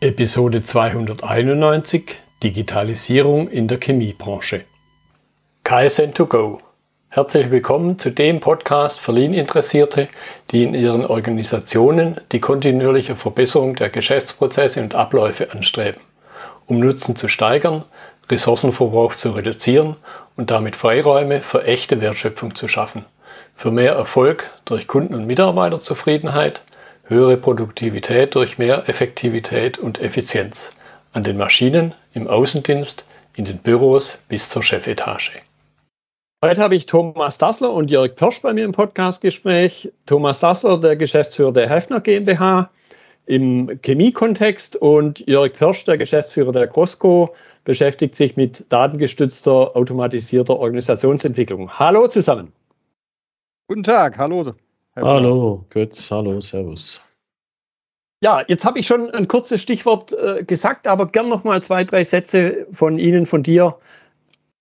Episode 291 Digitalisierung in der Chemiebranche. KSN2Go. Herzlich willkommen zu dem Podcast für Lean-Interessierte, die in ihren Organisationen die kontinuierliche Verbesserung der Geschäftsprozesse und Abläufe anstreben, um Nutzen zu steigern, Ressourcenverbrauch zu reduzieren und damit Freiräume für echte Wertschöpfung zu schaffen, für mehr Erfolg durch Kunden- und Mitarbeiterzufriedenheit, höhere Produktivität durch mehr Effektivität und Effizienz an den Maschinen, im Außendienst, in den Büros bis zur Chefetage. Heute habe ich Thomas Dassler und Jörg Pirsch bei mir im Podcastgespräch. Thomas Dassler, der Geschäftsführer der Hefner GmbH im Chemiekontext und Jörg Pirsch, der Geschäftsführer der Costco, beschäftigt sich mit datengestützter, automatisierter Organisationsentwicklung. Hallo zusammen. Guten Tag, hallo. Hallo, Götz, hallo, Servus. Ja, jetzt habe ich schon ein kurzes Stichwort äh, gesagt, aber gern noch mal zwei, drei Sätze von Ihnen, von dir,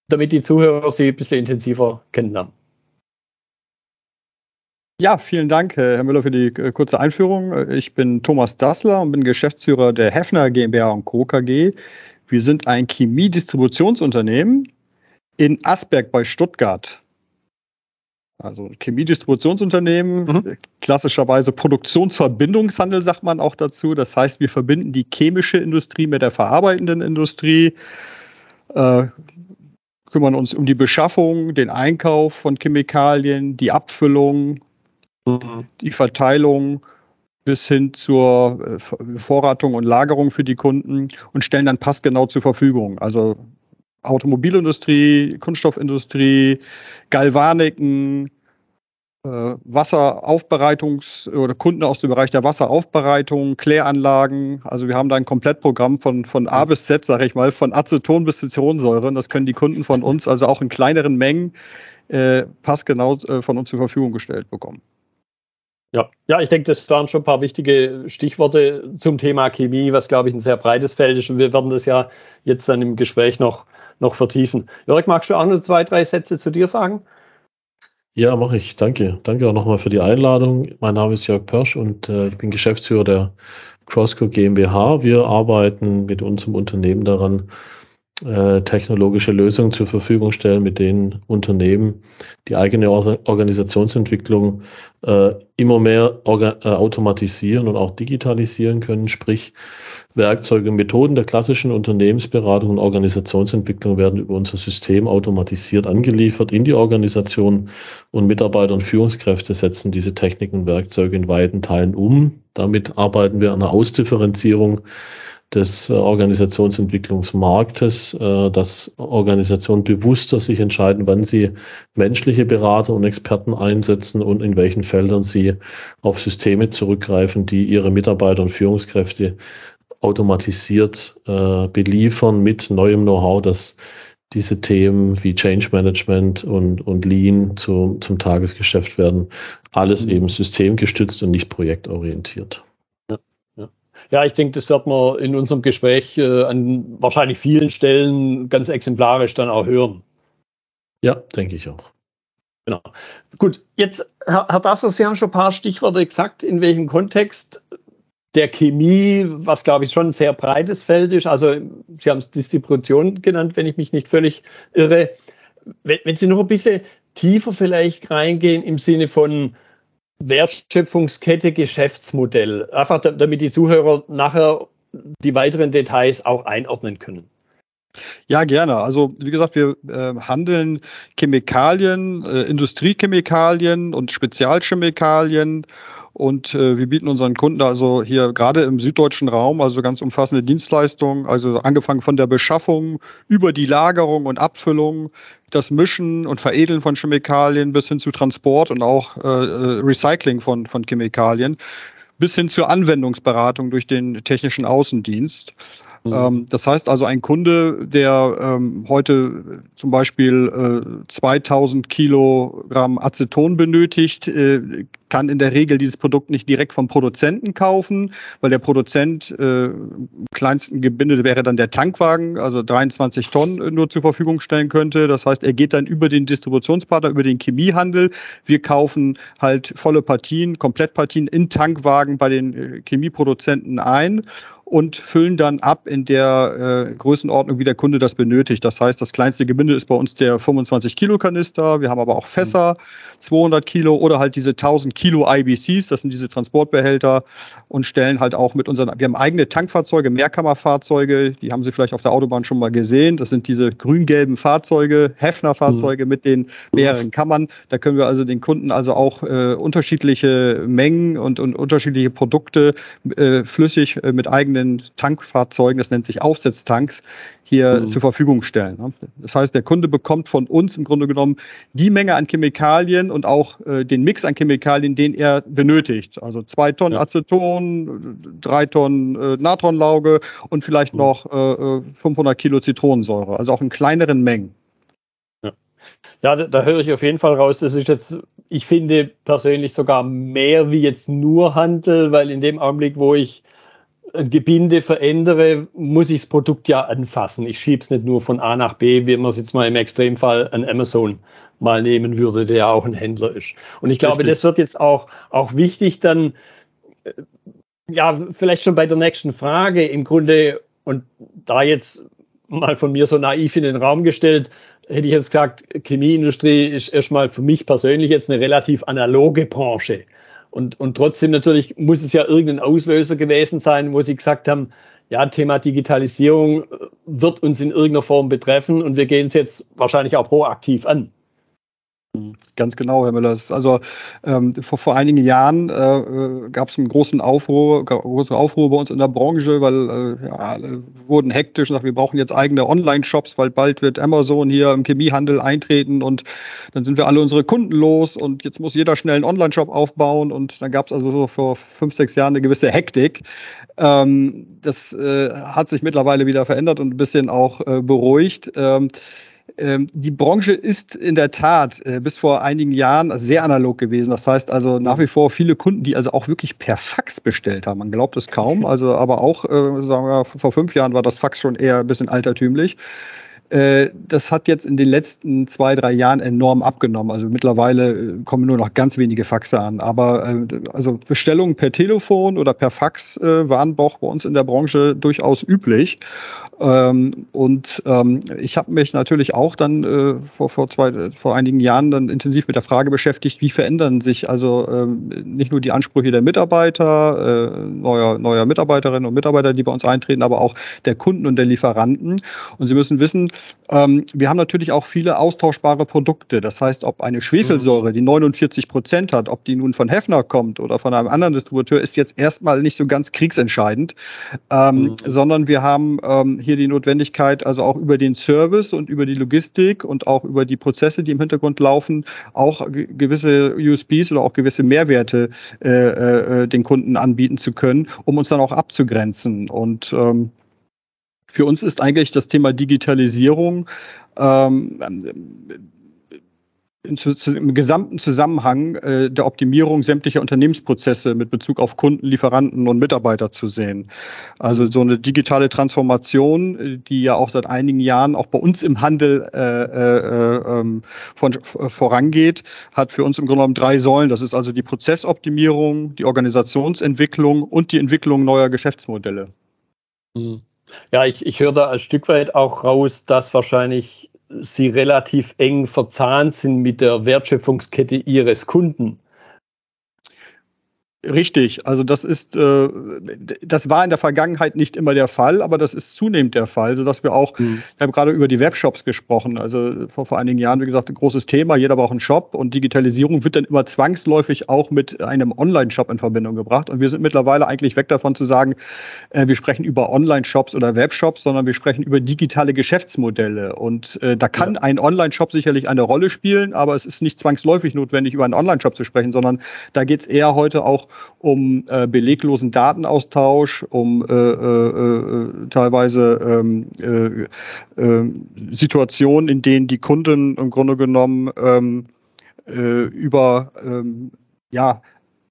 damit die Zuhörer Sie ein bisschen intensiver kennenlernen. Ja, vielen Dank, Herr Müller, für die äh, kurze Einführung. Ich bin Thomas Dassler und bin Geschäftsführer der Hefner GmbH und Co. KG. Wir sind ein Chemiedistributionsunternehmen in Asberg bei Stuttgart. Also Chemiedistributionsunternehmen, mhm. klassischerweise Produktionsverbindungshandel sagt man auch dazu. Das heißt, wir verbinden die chemische Industrie mit der verarbeitenden Industrie, äh, kümmern uns um die Beschaffung, den Einkauf von Chemikalien, die Abfüllung, mhm. die Verteilung bis hin zur äh, Vorratung und Lagerung für die Kunden und stellen dann passgenau zur Verfügung. Also Automobilindustrie, Kunststoffindustrie, Galvaniken, äh, Wasseraufbereitungs- oder Kunden aus dem Bereich der Wasseraufbereitung, Kläranlagen. Also wir haben da ein Komplettprogramm von, von A bis Z, sage ich mal, von Aceton bis Zitronensäure. Das können die Kunden von uns also auch in kleineren Mengen äh, passgenau äh, von uns zur Verfügung gestellt bekommen. Ja, ja, ich denke, das waren schon ein paar wichtige Stichworte zum Thema Chemie, was, glaube ich, ein sehr breites Feld ist. Und wir werden das ja jetzt dann im Gespräch noch noch vertiefen. Jörg, magst du auch noch zwei, drei Sätze zu dir sagen? Ja, mache ich. Danke. Danke auch nochmal für die Einladung. Mein Name ist Jörg Persch und äh, ich bin Geschäftsführer der Crossco GmbH. Wir arbeiten mit unserem Unternehmen daran, äh, technologische Lösungen zur Verfügung stellen, mit denen Unternehmen die eigene Organisationsentwicklung äh, immer mehr äh, automatisieren und auch digitalisieren können. Sprich, Werkzeuge und Methoden der klassischen Unternehmensberatung und Organisationsentwicklung werden über unser System automatisiert angeliefert in die Organisation und Mitarbeiter und Führungskräfte setzen diese Techniken und Werkzeuge in weiten Teilen um. Damit arbeiten wir an einer Ausdifferenzierung des äh, Organisationsentwicklungsmarktes, äh, dass Organisationen bewusster sich entscheiden, wann sie menschliche Berater und Experten einsetzen und in welchen Feldern sie auf Systeme zurückgreifen, die ihre Mitarbeiter und Führungskräfte automatisiert äh, beliefern mit neuem Know-how, dass diese Themen wie Change Management und, und Lean zu, zum Tagesgeschäft werden. Alles mhm. eben systemgestützt und nicht projektorientiert. Ja, ich denke, das wird man in unserem Gespräch äh, an wahrscheinlich vielen Stellen ganz exemplarisch dann auch hören. Ja, denke ich auch. Genau. Gut, jetzt, Herr, Herr Dasser, Sie haben schon ein paar Stichworte gesagt, in welchem Kontext der Chemie, was glaube ich schon ein sehr breites Feld ist. Also Sie haben es Distribution genannt, wenn ich mich nicht völlig irre. Wenn, wenn Sie noch ein bisschen tiefer vielleicht reingehen im Sinne von Wertschöpfungskette, Geschäftsmodell, einfach damit die Zuhörer nachher die weiteren Details auch einordnen können. Ja, gerne. Also wie gesagt, wir äh, handeln Chemikalien, äh, Industriechemikalien und Spezialchemikalien und äh, wir bieten unseren Kunden also hier gerade im süddeutschen Raum also ganz umfassende Dienstleistungen, also angefangen von der Beschaffung über die Lagerung und Abfüllung, das Mischen und Veredeln von Chemikalien bis hin zu Transport und auch äh, äh Recycling von, von Chemikalien bis hin zur Anwendungsberatung durch den technischen Außendienst. Mhm. Ähm, das heißt also, ein Kunde, der ähm, heute zum Beispiel äh, 2000 Kilogramm Aceton benötigt, äh, kann in der Regel dieses Produkt nicht direkt vom Produzenten kaufen, weil der Produzent äh, im kleinsten Gebinde wäre dann der Tankwagen, also 23 Tonnen nur zur Verfügung stellen könnte. Das heißt, er geht dann über den Distributionspartner, über den Chemiehandel. Wir kaufen halt volle Partien, Komplettpartien in Tankwagen bei den äh, Chemieproduzenten ein und füllen dann ab in der äh, Größenordnung, wie der Kunde das benötigt. Das heißt, das kleinste Gebinde ist bei uns der 25 Kilo Kanister. Wir haben aber auch Fässer, 200 Kilo oder halt diese 1000 Kilo IBCs. Das sind diese Transportbehälter und stellen halt auch mit unseren, wir haben eigene Tankfahrzeuge, Mehrkammerfahrzeuge. Die haben Sie vielleicht auf der Autobahn schon mal gesehen. Das sind diese grün-gelben Fahrzeuge, Hefner-Fahrzeuge mhm. mit den mehreren Kammern. Da können wir also den Kunden also auch äh, unterschiedliche Mengen und, und unterschiedliche Produkte äh, flüssig äh, mit eigenen eigenen Tankfahrzeugen, das nennt sich Aufsetztanks, hier mhm. zur Verfügung stellen. Ne? Das heißt, der Kunde bekommt von uns im Grunde genommen die Menge an Chemikalien und auch äh, den Mix an Chemikalien, den er benötigt. Also zwei Tonnen ja. Aceton, drei Tonnen äh, Natronlauge und vielleicht mhm. noch äh, 500 äh, Kilo Zitronensäure. Also auch in kleineren Mengen. Ja, da, da, höre ich auf jeden Fall raus. Das ist jetzt, ich finde persönlich sogar mehr wie jetzt nur Handel, weil in dem Augenblick, wo ich Gebinde verändere, muss ich das Produkt ja anfassen. Ich schiebe es nicht nur von A nach B, wie man es jetzt mal im Extremfall an Amazon mal nehmen würde, der ja auch ein Händler ist. Und ich glaube, Richtig. das wird jetzt auch, auch wichtig dann, äh, ja, vielleicht schon bei der nächsten Frage im Grunde, und da jetzt mal von mir so naiv in den Raum gestellt, hätte ich jetzt gesagt, Chemieindustrie ist erstmal für mich persönlich jetzt eine relativ analoge Branche. Und, und trotzdem natürlich muss es ja irgendein Auslöser gewesen sein, wo Sie gesagt haben, ja, Thema Digitalisierung äh, wird uns in irgendeiner Form betreffen und wir gehen es jetzt wahrscheinlich auch proaktiv an. Ganz genau, Herr Müller. Also ähm, vor, vor einigen Jahren äh, äh gab es einen großen Aufruhr, große Aufruhr bei uns in der Branche, weil äh, ja, alle wurden hektisch und sagten, wir brauchen jetzt eigene Online-Shops, weil bald wird Amazon hier im Chemiehandel eintreten und dann sind wir alle unsere Kunden los und jetzt muss jeder schnell einen Online-Shop aufbauen und dann gab es also so vor fünf, sechs Jahren eine gewisse Hektik. Ähm, das äh, hat sich mittlerweile wieder verändert und ein bisschen auch äh, beruhigt. Ähm, ähm, die Branche ist in der Tat äh, bis vor einigen Jahren sehr analog gewesen. Das heißt also nach wie vor viele Kunden, die also auch wirklich per Fax bestellt haben. Man glaubt es kaum. Also aber auch, äh, sagen wir, vor fünf Jahren war das Fax schon eher ein bisschen altertümlich. Äh, das hat jetzt in den letzten zwei, drei Jahren enorm abgenommen. Also mittlerweile äh, kommen nur noch ganz wenige Faxe an. Aber äh, also Bestellungen per Telefon oder per Fax waren doch bei uns in der Branche durchaus üblich. Ähm, und ähm, ich habe mich natürlich auch dann vor, vor, zwei, vor einigen Jahren dann intensiv mit der Frage beschäftigt, wie verändern sich also ähm, nicht nur die Ansprüche der Mitarbeiter, neuer, neuer Mitarbeiterinnen und Mitarbeiter, die bei uns eintreten, aber auch der Kunden und der Lieferanten. Und Sie müssen wissen, ähm, wir haben natürlich auch viele austauschbare Produkte. Das heißt, ob eine Schwefelsäure, die 49 Prozent hat, ob die nun von Hefner kommt oder von einem anderen Distributeur, ist jetzt erstmal nicht so ganz kriegsentscheidend, ähm, mhm. sondern wir haben ähm, hier die Notwendigkeit, also auch über den Service und über die Logistik und auch über die Prozesse, die im Hintergrund laufen, auch gewisse USPs oder auch gewisse Mehrwerte äh, äh, den Kunden anbieten zu können, um uns dann auch abzugrenzen. Und ähm, für uns ist eigentlich das Thema Digitalisierung ähm, im gesamten Zusammenhang äh, der Optimierung sämtlicher Unternehmensprozesse mit Bezug auf Kunden, Lieferanten und Mitarbeiter zu sehen. Also so eine digitale Transformation, die ja auch seit einigen Jahren auch bei uns im Handel äh, äh, ähm, von, vorangeht, hat für uns im Grunde genommen drei Säulen. Das ist also die Prozessoptimierung, die Organisationsentwicklung und die Entwicklung neuer Geschäftsmodelle. Mhm. Ja, ich, ich höre da ein Stück weit auch raus, dass wahrscheinlich Sie relativ eng verzahnt sind mit der Wertschöpfungskette Ihres Kunden. Richtig, also das ist, äh, das war in der Vergangenheit nicht immer der Fall, aber das ist zunehmend der Fall, sodass wir auch, mhm. wir haben gerade über die Webshops gesprochen, also vor, vor einigen Jahren, wie gesagt, ein großes Thema, jeder braucht einen Shop und Digitalisierung wird dann immer zwangsläufig auch mit einem Online-Shop in Verbindung gebracht und wir sind mittlerweile eigentlich weg davon zu sagen, äh, wir sprechen über Online-Shops oder Webshops, sondern wir sprechen über digitale Geschäftsmodelle und äh, da kann ja. ein Online-Shop sicherlich eine Rolle spielen, aber es ist nicht zwangsläufig notwendig, über einen Online-Shop zu sprechen, sondern da geht es eher heute auch um äh, beleglosen Datenaustausch, um äh, äh, äh teilweise ähm, äh, äh, Situationen, in denen die Kunden im Grunde genommen ähm, über ähm, ja,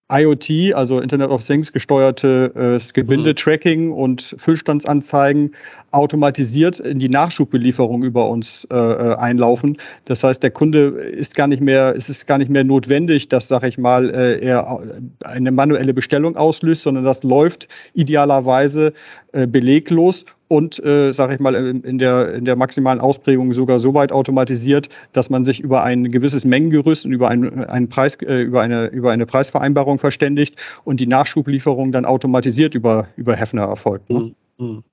IoT, also Internet of Things gesteuerte äh, Gebinde-Tracking und Füllstandsanzeigen automatisiert in die Nachschubbelieferung über uns äh, äh, einlaufen. Das heißt, der Kunde ist gar nicht mehr, es ist gar nicht mehr notwendig, dass, sag ich mal, äh, er eine manuelle Bestellung auslöst, sondern das läuft idealerweise äh, beleglos und, äh, sage ich mal, in der, in der maximalen Ausprägung sogar so weit automatisiert, dass man sich über ein gewisses Mengengerüst und über, einen, einen Preis, äh, über, eine, über eine Preisvereinbarung verständigt und die Nachschublieferung dann automatisiert über, über Hefner erfolgt. Ne? Mhm.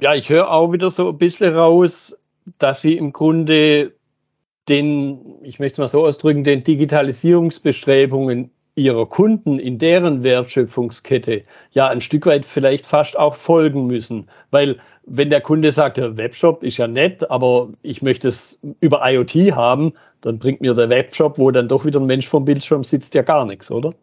Ja, ich höre auch wieder so ein bisschen raus, dass Sie im Grunde den, ich möchte mal so ausdrücken, den Digitalisierungsbestrebungen ihrer Kunden in deren Wertschöpfungskette ja ein Stück weit vielleicht fast auch folgen müssen. Weil wenn der Kunde sagt, der Webshop ist ja nett, aber ich möchte es über IoT haben, dann bringt mir der Webshop, wo dann doch wieder ein Mensch vom Bildschirm sitzt, ja gar nichts, oder?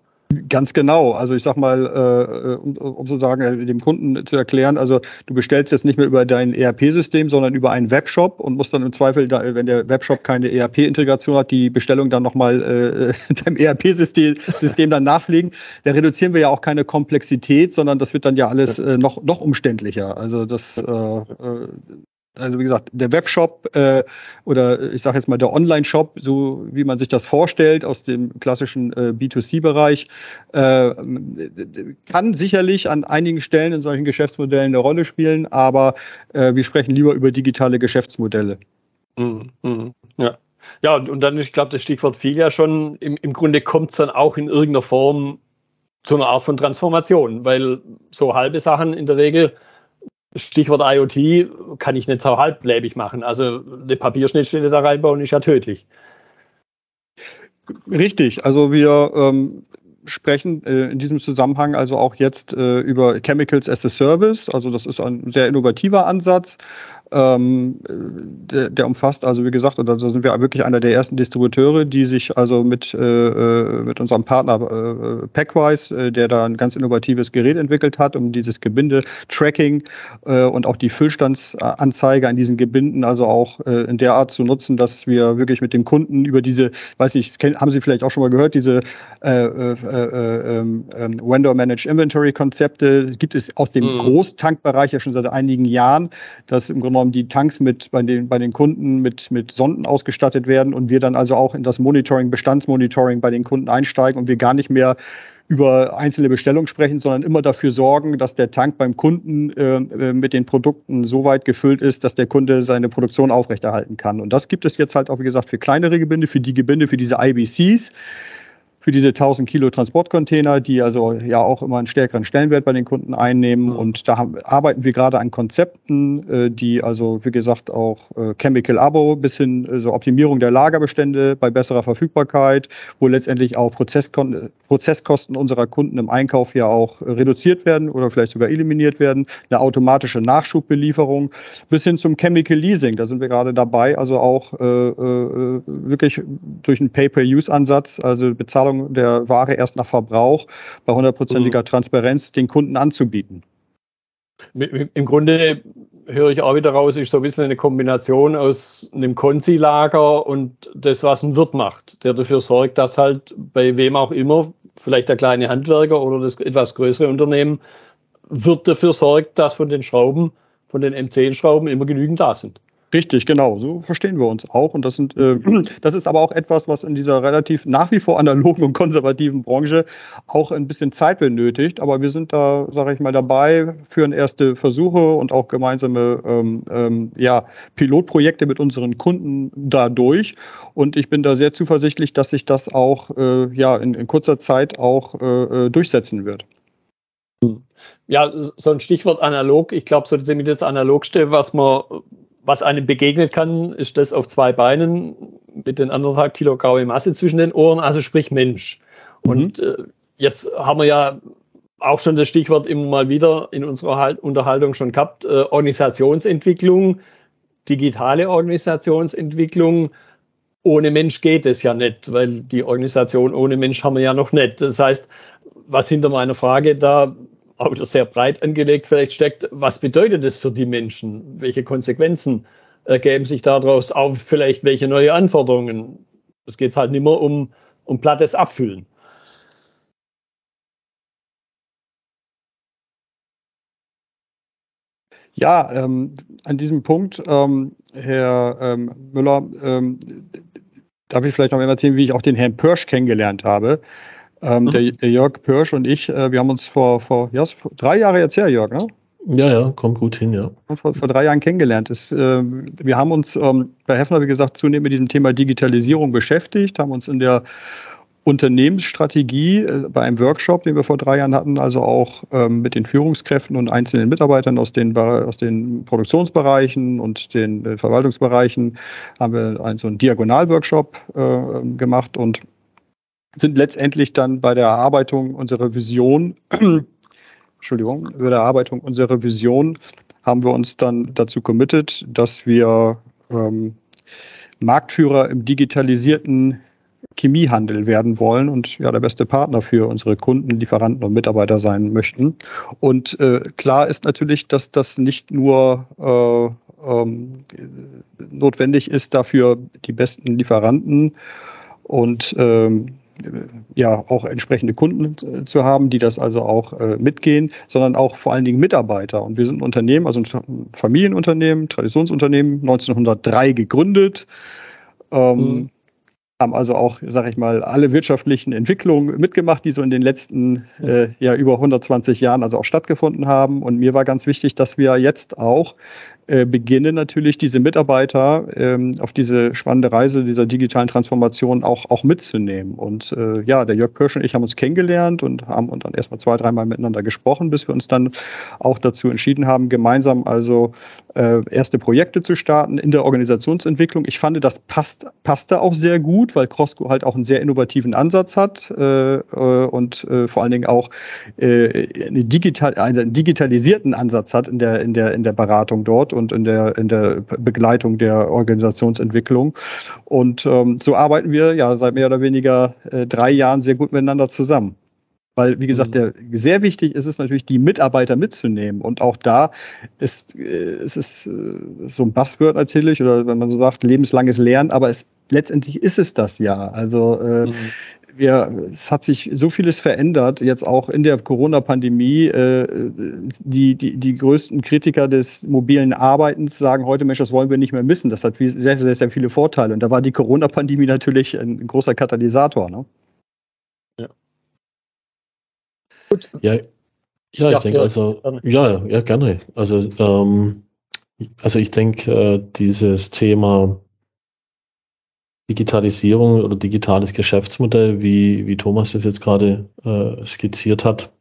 Ganz genau. Also ich sag mal, äh, um, um zu sagen, äh, dem Kunden zu erklären, also du bestellst jetzt nicht mehr über dein ERP-System, sondern über einen Webshop und musst dann im Zweifel, da, wenn der Webshop keine ERP-Integration hat, die Bestellung dann nochmal äh, deinem ERP-System System dann nachlegen. Da reduzieren wir ja auch keine Komplexität, sondern das wird dann ja alles äh, noch, noch umständlicher. Also das äh, äh also wie gesagt, der Webshop äh, oder ich sage jetzt mal der Online-Shop, so wie man sich das vorstellt aus dem klassischen äh, B2C-Bereich, äh, kann sicherlich an einigen Stellen in solchen Geschäftsmodellen eine Rolle spielen, aber äh, wir sprechen lieber über digitale Geschäftsmodelle. Mhm, mh, ja. Ja, und, und dann, ich glaube, das Stichwort fiel ja schon, im, im Grunde kommt es dann auch in irgendeiner Form zu einer Art von Transformation, weil so halbe Sachen in der Regel Stichwort IoT kann ich nicht so halblebig machen. Also eine Papierschnittstelle da reinbauen ist ja tödlich. Richtig, also wir ähm, sprechen äh, in diesem Zusammenhang also auch jetzt äh, über Chemicals as a Service. Also das ist ein sehr innovativer Ansatz. Ähm, der, der, umfasst also, wie gesagt, da sind wir wirklich einer der ersten Distributeure, die sich also mit, äh, äh, mit unserem Partner äh, Packwise, äh, der da ein ganz innovatives Gerät entwickelt hat, um dieses Gebinde-Tracking äh, und auch die Füllstandsanzeige an diesen Gebinden also auch äh, in der Art zu nutzen, dass wir wirklich mit dem Kunden über diese, weiß ich, haben Sie vielleicht auch schon mal gehört, diese ähm, ähm, Vendor-Managed Inventory-Konzepte gibt es aus dem mhm. Großtankbereich ja schon seit einigen Jahren, dass im Grunde genommen die Tanks mit bei den, bei den Kunden mit, mit Sonden ausgestattet werden und wir dann also auch in das Monitoring, Bestandsmonitoring bei den Kunden einsteigen und wir gar nicht mehr über einzelne Bestellungen sprechen, sondern immer dafür sorgen, dass der Tank beim Kunden äh, äh mit den Produkten so weit gefüllt ist, dass der Kunde seine Produktion aufrechterhalten kann. Und das gibt es jetzt halt auch, wie gesagt, für kleinere Gebinde, für die Gebinde, für diese IBCs für diese 1000 Kilo Transportcontainer, die also ja auch immer einen stärkeren Stellenwert bei den Kunden einnehmen. Mhm. Und da haben, arbeiten wir gerade an Konzepten, äh, die also, wie gesagt, auch äh, Chemical Abo bis hin äh, so Optimierung der Lagerbestände bei besserer Verfügbarkeit, wo letztendlich auch Prozesskon Prozesskosten unserer Kunden im Einkauf ja auch reduziert werden oder vielleicht sogar eliminiert werden, eine automatische Nachschubbelieferung bis hin zum Chemical Leasing. Da sind wir gerade dabei, also auch äh, äh, wirklich durch einen Pay-per-Use-Ansatz, also Bezahlung Bezahlung der Ware erst nach Verbrauch bei hundertprozentiger mhm. Transparenz den Kunden anzubieten. Im Grunde höre ich auch wieder raus, ist so ein bisschen eine Kombination aus einem Konzi-Lager und das, was ein Wirt macht, der dafür sorgt, dass halt bei wem auch immer, vielleicht der kleine Handwerker oder das etwas größere Unternehmen, Wirt dafür sorgt, dass von den Schrauben, von den M10-Schrauben immer genügend da sind. Richtig, genau. So verstehen wir uns auch. Und das sind, äh, das ist aber auch etwas, was in dieser relativ nach wie vor analogen und konservativen Branche auch ein bisschen Zeit benötigt. Aber wir sind da, sage ich mal, dabei, führen erste Versuche und auch gemeinsame ähm, ähm, ja, Pilotprojekte mit unseren Kunden da durch. Und ich bin da sehr zuversichtlich, dass sich das auch äh, ja, in, in kurzer Zeit auch äh, äh durchsetzen wird. Ja, so ein Stichwort analog. Ich glaube, so ziemlich das Analogste, was man was einem begegnet kann, ist das auf zwei Beinen mit den anderthalb Kilo graue Masse zwischen den Ohren, also sprich Mensch. Mhm. Und äh, jetzt haben wir ja auch schon das Stichwort immer mal wieder in unserer halt Unterhaltung schon gehabt, äh, Organisationsentwicklung, digitale Organisationsentwicklung. Ohne Mensch geht es ja nicht, weil die Organisation ohne Mensch haben wir ja noch nicht. Das heißt, was hinter meiner Frage da aber sehr breit angelegt vielleicht steckt, was bedeutet das für die Menschen? Welche Konsequenzen äh, ergeben sich daraus? Auch vielleicht welche neue Anforderungen? Es geht halt nicht mehr um, um plattes Abfüllen. Ja, ähm, an diesem Punkt, ähm, Herr ähm, Müller, ähm, darf ich vielleicht noch einmal erzählen, wie ich auch den Herrn Pörsch kennengelernt habe. Ähm, mhm. der, der, Jörg Pörsch und ich, äh, wir haben uns vor, vor ja, drei Jahre jetzt her, Jörg, ne? Ja, ja, kommt gut hin, ja. Vor, vor drei Jahren kennengelernt. Es, äh, wir haben uns ähm, bei Hefner, wie gesagt, zunehmend mit diesem Thema Digitalisierung beschäftigt, haben uns in der Unternehmensstrategie äh, bei einem Workshop, den wir vor drei Jahren hatten, also auch ähm, mit den Führungskräften und einzelnen Mitarbeitern aus den, aus den Produktionsbereichen und den äh, Verwaltungsbereichen, haben wir einen, so einen Diagonal-Workshop äh, gemacht und sind letztendlich dann bei der Erarbeitung unserer Vision, Entschuldigung, bei der Erarbeitung unserer Vision haben wir uns dann dazu committed, dass wir ähm, Marktführer im digitalisierten Chemiehandel werden wollen und ja der beste Partner für unsere Kunden, Lieferanten und Mitarbeiter sein möchten. Und äh, klar ist natürlich, dass das nicht nur äh, ähm, notwendig ist, dafür die besten Lieferanten und ähm, ja auch entsprechende Kunden zu haben, die das also auch äh, mitgehen, sondern auch vor allen Dingen Mitarbeiter. Und wir sind ein Unternehmen, also ein Familienunternehmen, Traditionsunternehmen, 1903 gegründet. Ähm, mhm haben also auch, sage ich mal, alle wirtschaftlichen Entwicklungen mitgemacht, die so in den letzten äh, ja über 120 Jahren also auch stattgefunden haben. Und mir war ganz wichtig, dass wir jetzt auch äh, beginnen natürlich diese Mitarbeiter ähm, auf diese spannende Reise dieser digitalen Transformation auch, auch mitzunehmen. Und äh, ja, der Jörg Pirsch und ich haben uns kennengelernt und haben und dann erstmal zwei, dreimal miteinander gesprochen, bis wir uns dann auch dazu entschieden haben, gemeinsam also äh, erste Projekte zu starten in der Organisationsentwicklung. Ich fand, das passt, passte auch sehr gut, weil Crosco halt auch einen sehr innovativen Ansatz hat äh, äh und äh, vor allen Dingen auch äh, eine digital, einen digitalisierten Ansatz hat in der, in der, in der Beratung dort und in der, in der Begleitung der Organisationsentwicklung. Und ähm, so arbeiten wir ja seit mehr oder weniger äh, drei Jahren sehr gut miteinander zusammen. Weil, wie gesagt, mhm. der, sehr wichtig ist es natürlich, die Mitarbeiter mitzunehmen. Und auch da ist, äh, es ist äh, so ein Buzzword natürlich, oder wenn man so sagt, lebenslanges Lernen, aber es, letztendlich ist es das ja. Also äh, mhm wir, es hat sich so vieles verändert, jetzt auch in der Corona-Pandemie. Äh, die, die, die größten Kritiker des mobilen Arbeitens sagen heute, Mensch, das wollen wir nicht mehr missen. Das hat sehr, sehr, sehr viele Vorteile. Und da war die Corona-Pandemie natürlich ein, ein, großer Katalysator. Ne? Ja. Gut. Ja, ja, ich ja, denke ja, also, gerne. ja, ja, gerne. Also, ähm, also ich denke, äh, dieses Thema Digitalisierung oder digitales Geschäftsmodell, wie, wie Thomas das jetzt gerade äh, skizziert hat.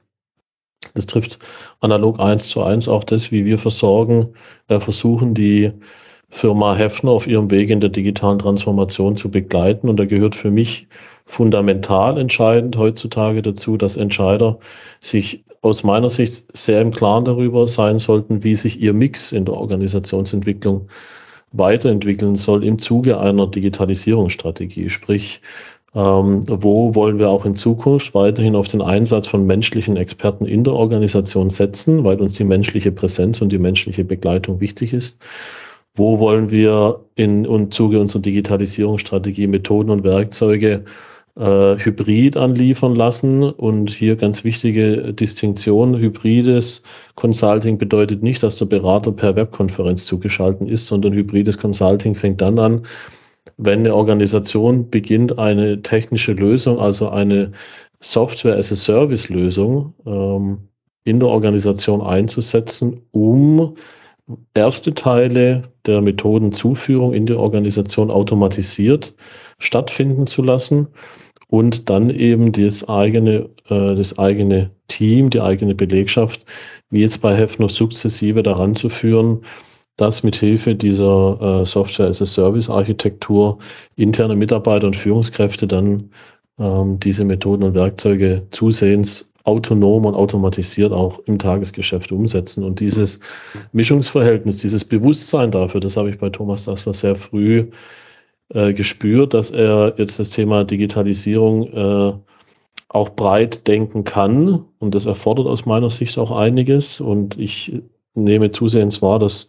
Das trifft analog eins zu eins auch das, wie wir versorgen, äh, versuchen, die Firma Hefner auf ihrem Weg in der digitalen Transformation zu begleiten. Und da gehört für mich fundamental entscheidend heutzutage dazu, dass Entscheider sich aus meiner Sicht sehr im Klaren darüber sein sollten, wie sich ihr Mix in der Organisationsentwicklung weiterentwickeln soll im Zuge einer Digitalisierungsstrategie. Sprich, ähm, wo wollen wir auch in Zukunft weiterhin auf den Einsatz von menschlichen Experten in der Organisation setzen, weil uns die menschliche Präsenz und die menschliche Begleitung wichtig ist. Wo wollen wir in, im Zuge unserer Digitalisierungsstrategie Methoden und Werkzeuge äh, Hybrid anliefern lassen. Und hier ganz wichtige Distinktion. Hybrides Consulting bedeutet nicht, dass der Berater per Webkonferenz zugeschaltet ist, sondern hybrides Consulting fängt dann an, wenn eine Organisation beginnt, eine technische Lösung, also eine Software as a Service Lösung ähm, in der Organisation einzusetzen, um erste Teile der Methodenzuführung in der Organisation automatisiert stattfinden zu lassen und dann eben das eigene, äh, das eigene Team, die eigene Belegschaft, wie jetzt bei Hefner sukzessive daran zu führen, dass mit Hilfe dieser äh, Software as a Service Architektur interne Mitarbeiter und Führungskräfte dann ähm, diese Methoden und Werkzeuge zusehends autonom und automatisiert auch im Tagesgeschäft umsetzen. Und dieses Mischungsverhältnis, dieses Bewusstsein dafür, das habe ich bei Thomas Dassler sehr früh äh, gespürt, dass er jetzt das Thema Digitalisierung äh, auch breit denken kann. Und das erfordert aus meiner Sicht auch einiges. Und ich nehme zusehends wahr, dass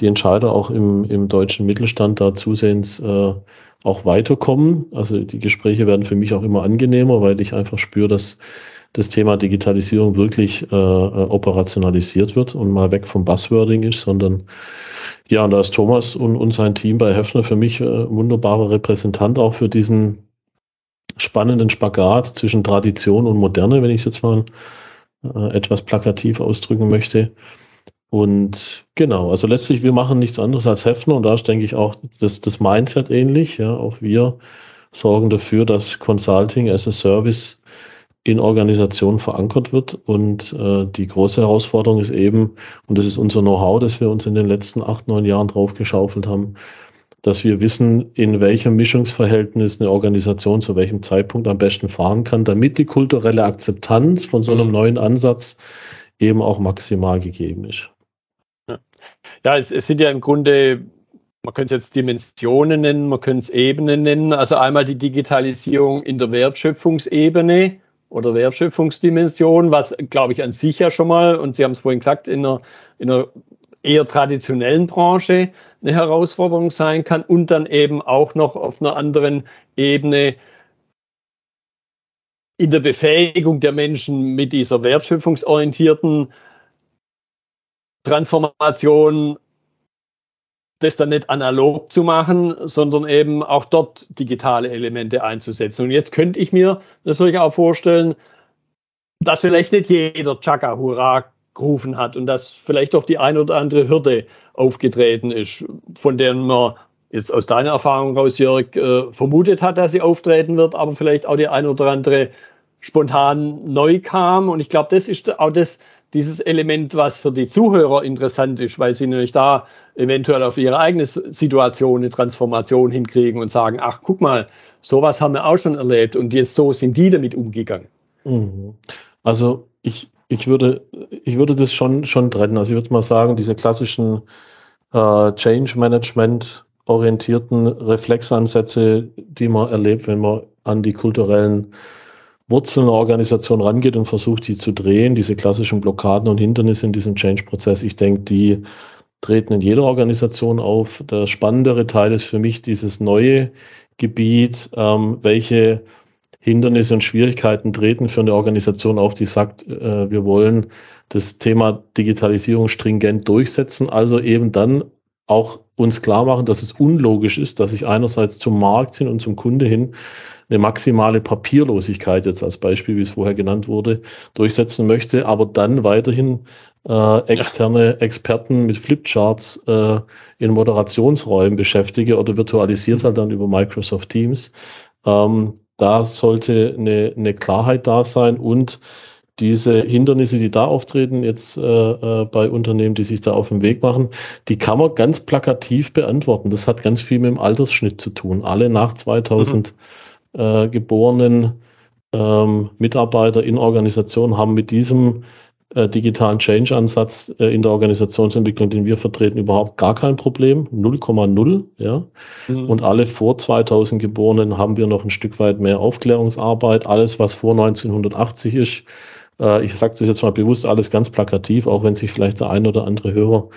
die Entscheider auch im, im deutschen Mittelstand da zusehends äh, auch weiterkommen. Also die Gespräche werden für mich auch immer angenehmer, weil ich einfach spüre, dass das Thema Digitalisierung wirklich äh, operationalisiert wird und mal weg vom Buzzwording ist, sondern ja, und da ist Thomas und, und sein Team bei Hefner für mich äh, wunderbarer Repräsentant auch für diesen spannenden Spagat zwischen Tradition und Moderne, wenn ich es jetzt mal äh, etwas plakativ ausdrücken möchte. Und genau, also letztlich, wir machen nichts anderes als Hefner und da ist, denke ich, auch das, das Mindset ähnlich. Ja, auch wir sorgen dafür, dass Consulting as a Service in Organisationen verankert wird. Und äh, die große Herausforderung ist eben, und das ist unser Know-how, das wir uns in den letzten acht, neun Jahren drauf geschaufelt haben, dass wir wissen, in welchem Mischungsverhältnis eine Organisation zu welchem Zeitpunkt am besten fahren kann, damit die kulturelle Akzeptanz von so einem mhm. neuen Ansatz eben auch maximal gegeben ist. Ja, ja es, es sind ja im Grunde man könnte es jetzt Dimensionen nennen, man könnte es Ebenen nennen. Also einmal die Digitalisierung in der Wertschöpfungsebene oder Wertschöpfungsdimension, was glaube ich an sich ja schon mal, und Sie haben es vorhin gesagt, in einer, in einer eher traditionellen Branche eine Herausforderung sein kann und dann eben auch noch auf einer anderen Ebene in der Befähigung der Menschen mit dieser wertschöpfungsorientierten Transformation das dann nicht analog zu machen, sondern eben auch dort digitale Elemente einzusetzen. Und jetzt könnte ich mir natürlich auch vorstellen, dass vielleicht nicht jeder Chaka Hurra gerufen hat und dass vielleicht auch die eine oder andere Hürde aufgetreten ist, von der man jetzt aus deiner Erfahrung raus, Jörg, äh, vermutet hat, dass sie auftreten wird, aber vielleicht auch die eine oder andere spontan neu kam. Und ich glaube, das ist auch das, dieses Element, was für die Zuhörer interessant ist, weil sie nämlich da eventuell auf ihre eigene Situation eine Transformation hinkriegen und sagen, ach, guck mal, sowas haben wir auch schon erlebt und jetzt so sind die damit umgegangen. Mhm. Also ich, ich würde, ich würde das schon, schon trennen. Also ich würde mal sagen, diese klassischen äh, Change Management orientierten Reflexansätze, die man erlebt, wenn man an die kulturellen Wurzeln der Organisation rangeht und versucht, die zu drehen, diese klassischen Blockaden und Hindernisse in diesem Change-Prozess, ich denke, die treten in jeder Organisation auf. Der spannendere Teil ist für mich dieses neue Gebiet, ähm, welche Hindernisse und Schwierigkeiten treten für eine Organisation auf, die sagt, äh, wir wollen das Thema Digitalisierung stringent durchsetzen, also eben dann auch uns klar machen, dass es unlogisch ist, dass ich einerseits zum Markt hin und zum Kunde hin eine maximale Papierlosigkeit jetzt als Beispiel, wie es vorher genannt wurde, durchsetzen möchte, aber dann weiterhin äh, externe ja. Experten mit Flipcharts äh, in Moderationsräumen beschäftige oder virtualisiert halt dann über Microsoft Teams. Ähm, da sollte eine, eine Klarheit da sein und diese Hindernisse, die da auftreten, jetzt äh, äh, bei Unternehmen, die sich da auf den Weg machen, die kann man ganz plakativ beantworten. Das hat ganz viel mit dem Altersschnitt zu tun. Alle nach 2000 mhm. Äh, geborenen ähm, Mitarbeiter in Organisationen haben mit diesem äh, digitalen Change-Ansatz äh, in der Organisationsentwicklung, den wir vertreten, überhaupt gar kein Problem. 0,0. Ja. Mhm. Und alle vor 2000 Geborenen haben wir noch ein Stück weit mehr Aufklärungsarbeit. Alles, was vor 1980 ist, äh, ich sage das jetzt mal bewusst alles ganz plakativ, auch wenn sich vielleicht der ein oder andere Hörer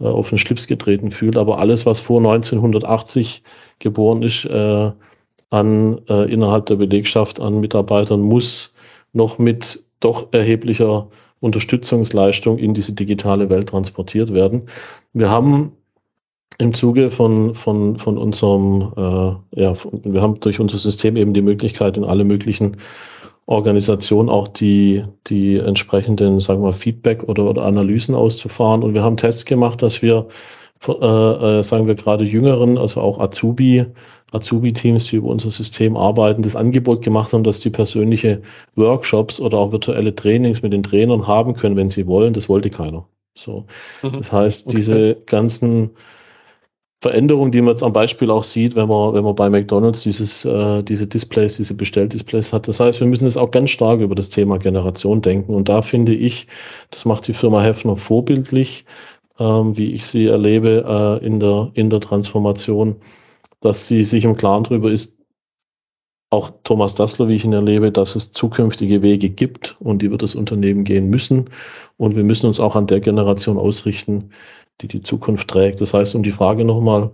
äh, auf den Schlips getreten fühlt. Aber alles, was vor 1980 geboren ist, äh, an äh, innerhalb der Belegschaft an Mitarbeitern muss noch mit doch erheblicher Unterstützungsleistung in diese digitale Welt transportiert werden. Wir haben im Zuge von, von, von unserem, äh, ja, wir haben durch unser System eben die Möglichkeit, in alle möglichen Organisationen auch die, die entsprechenden, sagen wir, Feedback oder, oder Analysen auszufahren. Und wir haben Tests gemacht, dass wir äh, äh, sagen wir gerade Jüngeren, also auch Azubi, Azubi-Teams, die über unser System arbeiten, das Angebot gemacht haben, dass die persönliche Workshops oder auch virtuelle Trainings mit den Trainern haben können, wenn sie wollen. Das wollte keiner. So. Mhm. Das heißt, okay. diese ganzen Veränderungen, die man jetzt am Beispiel auch sieht, wenn man, wenn man bei McDonalds dieses, äh, diese Displays, diese Bestelldisplays hat. Das heißt, wir müssen jetzt auch ganz stark über das Thema Generation denken. Und da finde ich, das macht die Firma Hefner vorbildlich, ähm, wie ich sie erlebe äh, in, der, in der Transformation, dass sie sich im Klaren darüber ist, auch Thomas Dassler, wie ich ihn erlebe, dass es zukünftige Wege gibt und die wird das Unternehmen gehen müssen. Und wir müssen uns auch an der Generation ausrichten, die die Zukunft trägt. Das heißt, um die Frage nochmal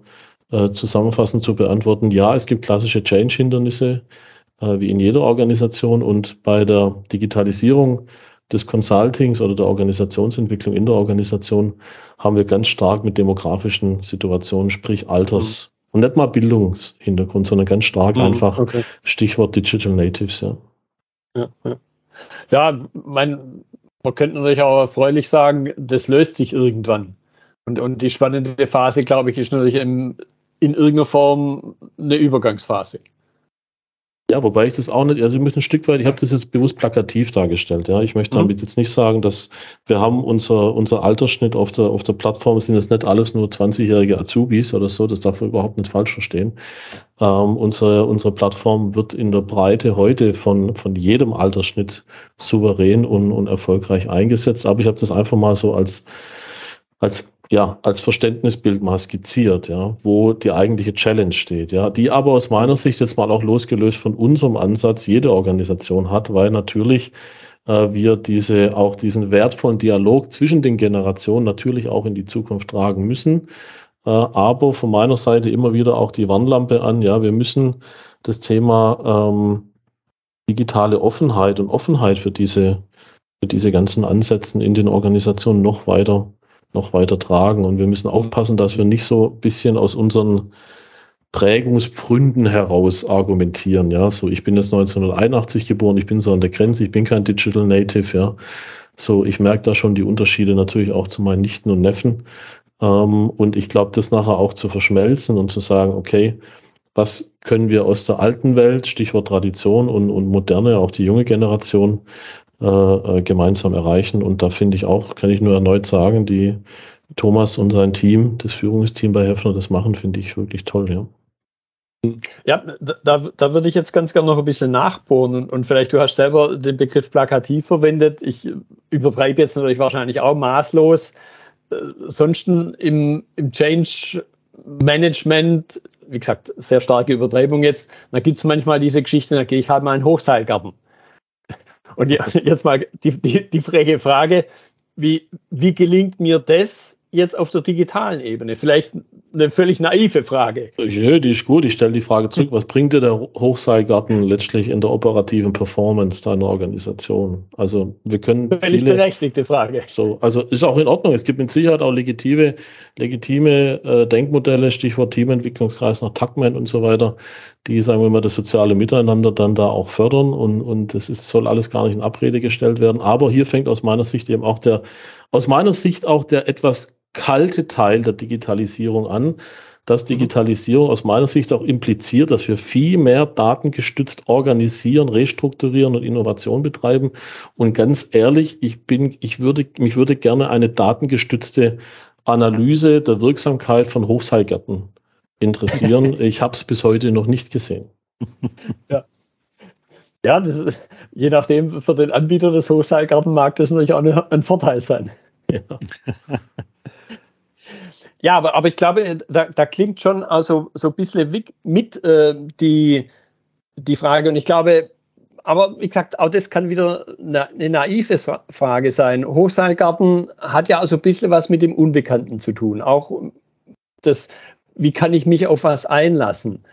äh, zusammenfassend zu beantworten, ja, es gibt klassische Change-Hindernisse, äh, wie in jeder Organisation. Und bei der Digitalisierung des Consultings oder der Organisationsentwicklung in der Organisation haben wir ganz stark mit demografischen Situationen, sprich Alters- mhm. und nicht mal Bildungshintergrund, sondern ganz stark mhm, einfach okay. Stichwort Digital Natives, ja. Ja, ja. ja mein, man könnte natürlich auch erfreulich sagen, das löst sich irgendwann. Und, und die spannende Phase, glaube ich, ist natürlich im, in irgendeiner Form eine Übergangsphase. Ja, wobei ich das auch nicht, also ich möchte ein Stück weit, ich habe das jetzt bewusst plakativ dargestellt, ja. Ich möchte mhm. damit jetzt nicht sagen, dass wir haben unser, unser Altersschnitt auf der, auf der Plattform sind jetzt nicht alles nur 20-jährige Azubis oder so, das darf man überhaupt nicht falsch verstehen. Ähm, unsere, unsere Plattform wird in der Breite heute von, von jedem Altersschnitt souverän und, und erfolgreich eingesetzt, aber ich habe das einfach mal so als, als ja, als Verständnisbild mal skizziert, ja, wo die eigentliche Challenge steht, ja, die aber aus meiner Sicht jetzt mal auch losgelöst von unserem Ansatz jede Organisation hat, weil natürlich äh, wir diese, auch diesen wertvollen Dialog zwischen den Generationen natürlich auch in die Zukunft tragen müssen. Äh, aber von meiner Seite immer wieder auch die Warnlampe an, ja, wir müssen das Thema ähm, digitale Offenheit und Offenheit für diese, für diese ganzen Ansätzen in den Organisationen noch weiter noch weiter tragen. Und wir müssen aufpassen, dass wir nicht so ein bisschen aus unseren Prägungspfründen heraus argumentieren. Ja, so ich bin jetzt 1981 geboren, ich bin so an der Grenze, ich bin kein Digital Native. Ja, so ich merke da schon die Unterschiede natürlich auch zu meinen Nichten und Neffen. Ähm, und ich glaube, das nachher auch zu verschmelzen und zu sagen, okay, was können wir aus der alten Welt, Stichwort Tradition und, und Moderne, auch die junge Generation, äh, äh, gemeinsam erreichen. Und da finde ich auch, kann ich nur erneut sagen, die Thomas und sein Team, das Führungsteam bei Hefner, das machen, finde ich wirklich toll, ja. Ja, da, da würde ich jetzt ganz gerne noch ein bisschen nachbohren und, und, vielleicht du hast selber den Begriff plakativ verwendet. Ich übertreibe jetzt natürlich wahrscheinlich auch maßlos. Äh, sonst im, im Change Management, wie gesagt, sehr starke Übertreibung jetzt, da gibt es manchmal diese Geschichte, da gehe ich halt mal in den Hochseilgarten. Und jetzt mal die, die, die freche Frage, wie, wie gelingt mir das jetzt auf der digitalen Ebene? Vielleicht eine völlig naive Frage. Ja, die ist gut. Ich stelle die Frage zurück. Was bringt dir der Hochseilgarten letztlich in der operativen Performance deiner Organisation? Also wir können. Völlig viele, berechtigte Frage. So, also ist auch in Ordnung. Es gibt mit Sicherheit auch legitime, legitime äh, Denkmodelle, Stichwort Teamentwicklungskreis nach Tuckman und so weiter, die, sagen wir mal, das soziale Miteinander dann da auch fördern und, und das ist, soll alles gar nicht in Abrede gestellt werden. Aber hier fängt aus meiner Sicht eben auch der, aus meiner Sicht auch der etwas kalte Teil der Digitalisierung an, dass mhm. Digitalisierung aus meiner Sicht auch impliziert, dass wir viel mehr datengestützt organisieren, restrukturieren und Innovation betreiben. Und ganz ehrlich, ich bin, ich würde, mich würde gerne eine datengestützte Analyse der Wirksamkeit von Hochseilgärten interessieren. ich habe es bis heute noch nicht gesehen. Ja. Ja, das, je nachdem, für den Anbieter des Hochseilgarten mag das natürlich auch ein Vorteil sein. Ja. Ja, aber, aber ich glaube, da, da klingt schon also so ein bisschen mit äh, die, die Frage. Und ich glaube, aber wie gesagt, auch das kann wieder eine, naive Frage sein. Hochseilgarten hat ja also ein bisschen was mit dem Unbekannten zu tun. Auch das, wie kann ich mich auf was einlassen?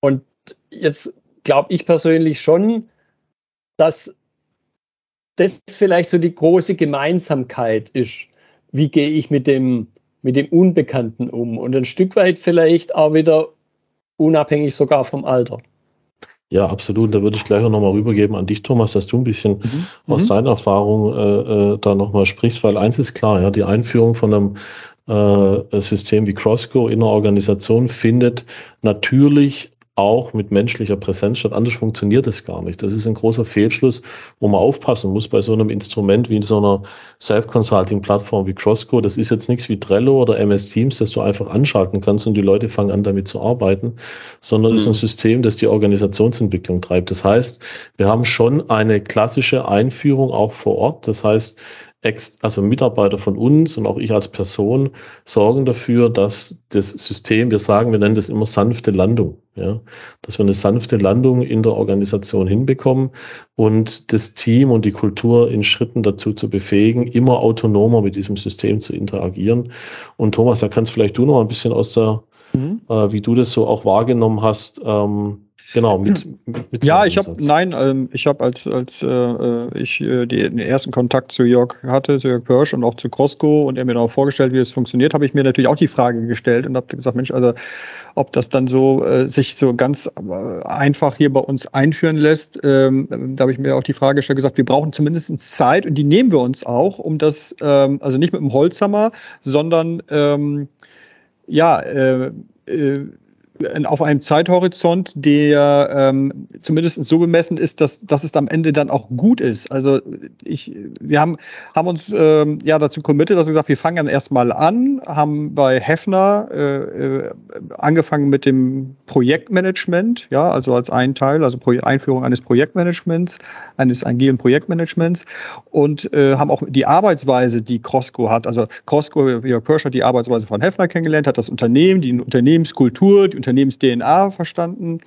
Und jetzt glaube ich persönlich schon, dass das vielleicht so die große Gemeinsamkeit ist. Wie gehe ich mit dem mit dem Unbekannten um und ein Stück weit vielleicht auch wieder unabhängig sogar vom Alter. Ja, absolut. Da würde ich gleich auch nochmal rübergeben an dich, Thomas, dass du ein bisschen mhm. aus mhm. deiner Erfahrung äh, äh da nochmal sprichst, weil eins ist klar, ja, die Einführung von einem äh, System wie Crossco in einer Organisation findet natürlich auch mit menschlicher Präsenz statt. Anders funktioniert es gar nicht. Das ist ein großer Fehlschluss, wo man aufpassen muss bei so einem Instrument wie in so einer Self-Consulting-Plattform wie Crossco. Das ist jetzt nichts wie Trello oder MS Teams, das du einfach anschalten kannst und die Leute fangen an, damit zu arbeiten, sondern mhm. ist ein System, das die Organisationsentwicklung treibt. Das heißt, wir haben schon eine klassische Einführung auch vor Ort. Das heißt, Ex also Mitarbeiter von uns und auch ich als Person sorgen dafür, dass das System, wir sagen, wir nennen das immer sanfte Landung, ja, dass wir eine sanfte Landung in der Organisation hinbekommen und das Team und die Kultur in Schritten dazu zu befähigen, immer autonomer mit diesem System zu interagieren. Und Thomas, da kannst vielleicht du noch ein bisschen aus der, mhm. äh, wie du das so auch wahrgenommen hast, ähm, Genau, mit, mit, mit Ja, ich habe, nein, ähm, ich habe als, als äh, äh ich äh, die, den ersten Kontakt zu Jörg hatte, zu Jörg Pörsch und auch zu Costco und er mir auch vorgestellt, wie es funktioniert, habe ich mir natürlich auch die Frage gestellt und habe gesagt, Mensch, also ob das dann so äh, sich so ganz äh, einfach hier bei uns einführen lässt, ähm, da habe ich mir auch die Frage gestellt, gesagt, wir brauchen zumindest Zeit und die nehmen wir uns auch, um das, ähm, also nicht mit dem Holzhammer, sondern ähm, ja, äh, äh, auf einem Zeithorizont, der ähm, zumindest so bemessen ist, dass, dass es am Ende dann auch gut ist. Also ich, wir haben, haben uns ähm, ja dazu committed, dass wir gesagt, wir fangen dann erstmal an, haben bei Hefner äh, äh, angefangen mit dem Projektmanagement, ja, also als ein Teil, also Pro Einführung eines Projektmanagements, eines agilen Projektmanagements und äh, haben auch die Arbeitsweise, die Crosco hat, also Crosco, Jörg Pörsch hat die Arbeitsweise von Hefner kennengelernt, hat das Unternehmen, die Unternehmenskultur, die Unternehmens-DNA verstanden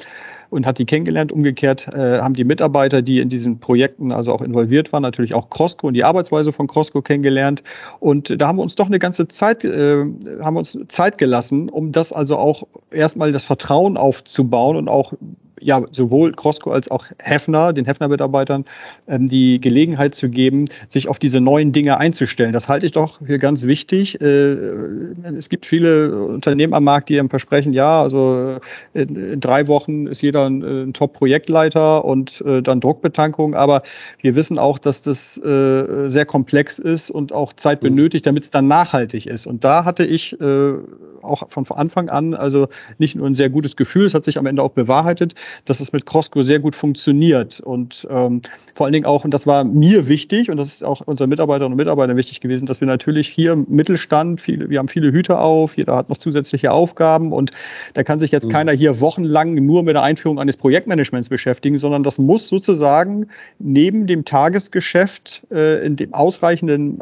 und hat die kennengelernt. Umgekehrt äh, haben die Mitarbeiter, die in diesen Projekten also auch involviert waren, natürlich auch Crosco und die Arbeitsweise von Crosco kennengelernt. Und da haben wir uns doch eine ganze Zeit, äh, haben uns Zeit gelassen, um das also auch erstmal das Vertrauen aufzubauen und auch ja, sowohl Crosco als auch Hefner, den Hefner-Mitarbeitern, ähm, die Gelegenheit zu geben, sich auf diese neuen Dinge einzustellen. Das halte ich doch für ganz wichtig. Äh, es gibt viele Unternehmen am Markt, die einem versprechen, ja, also äh, in, in drei Wochen ist jeder ein, ein Top-Projektleiter und äh, dann Druckbetankung. Aber wir wissen auch, dass das äh, sehr komplex ist und auch Zeit mhm. benötigt, damit es dann nachhaltig ist. Und da hatte ich äh, auch von Anfang an also nicht nur ein sehr gutes Gefühl, es hat sich am Ende auch bewahrheitet, dass es mit Crosco sehr gut funktioniert. Und ähm, vor allen Dingen auch, und das war mir wichtig, und das ist auch unseren Mitarbeiterinnen und Mitarbeitern wichtig gewesen, dass wir natürlich hier im Mittelstand, viele, wir haben viele Hüter auf, jeder hat noch zusätzliche Aufgaben und da kann sich jetzt mhm. keiner hier wochenlang nur mit der Einführung eines Projektmanagements beschäftigen, sondern das muss sozusagen neben dem Tagesgeschäft äh, in dem ausreichenden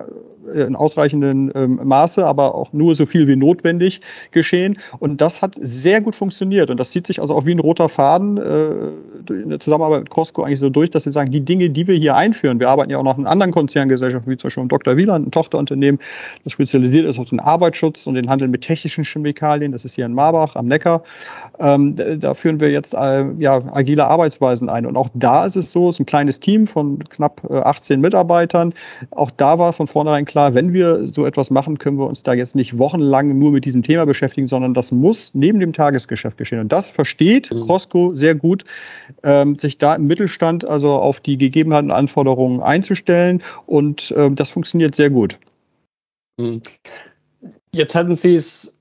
äh, in ausreichenden ähm, Maße, aber auch nur so viel wie notwendig geschehen. Und das hat sehr gut funktioniert. Und das zieht sich also auch wie ein roter Faden äh, in der Zusammenarbeit mit Costco eigentlich so durch, dass wir sagen, die Dinge, die wir hier einführen, wir arbeiten ja auch noch in anderen Konzerngesellschaften, wie zum Beispiel Dr. Wieland, ein Tochterunternehmen, das spezialisiert ist auf den Arbeitsschutz und den Handel mit technischen Chemikalien. Das ist hier in Marbach am Neckar. Ähm, da führen wir jetzt äh, ja, agile Arbeitsweisen ein. Und auch da ist es so, es ist ein kleines Team von knapp äh, 18 Mitarbeitern. Auch da war von vornherein klar, wenn wir so etwas machen, können wir uns da jetzt nicht wochenlang nur mit diesem Thema beschäftigen, sondern das muss neben dem Tagesgeschäft geschehen. Und das versteht mhm. Costco sehr gut, ähm, sich da im Mittelstand also auf die Gegebenheiten und Anforderungen einzustellen. Und ähm, das funktioniert sehr gut. Mhm. Jetzt hatten Sie es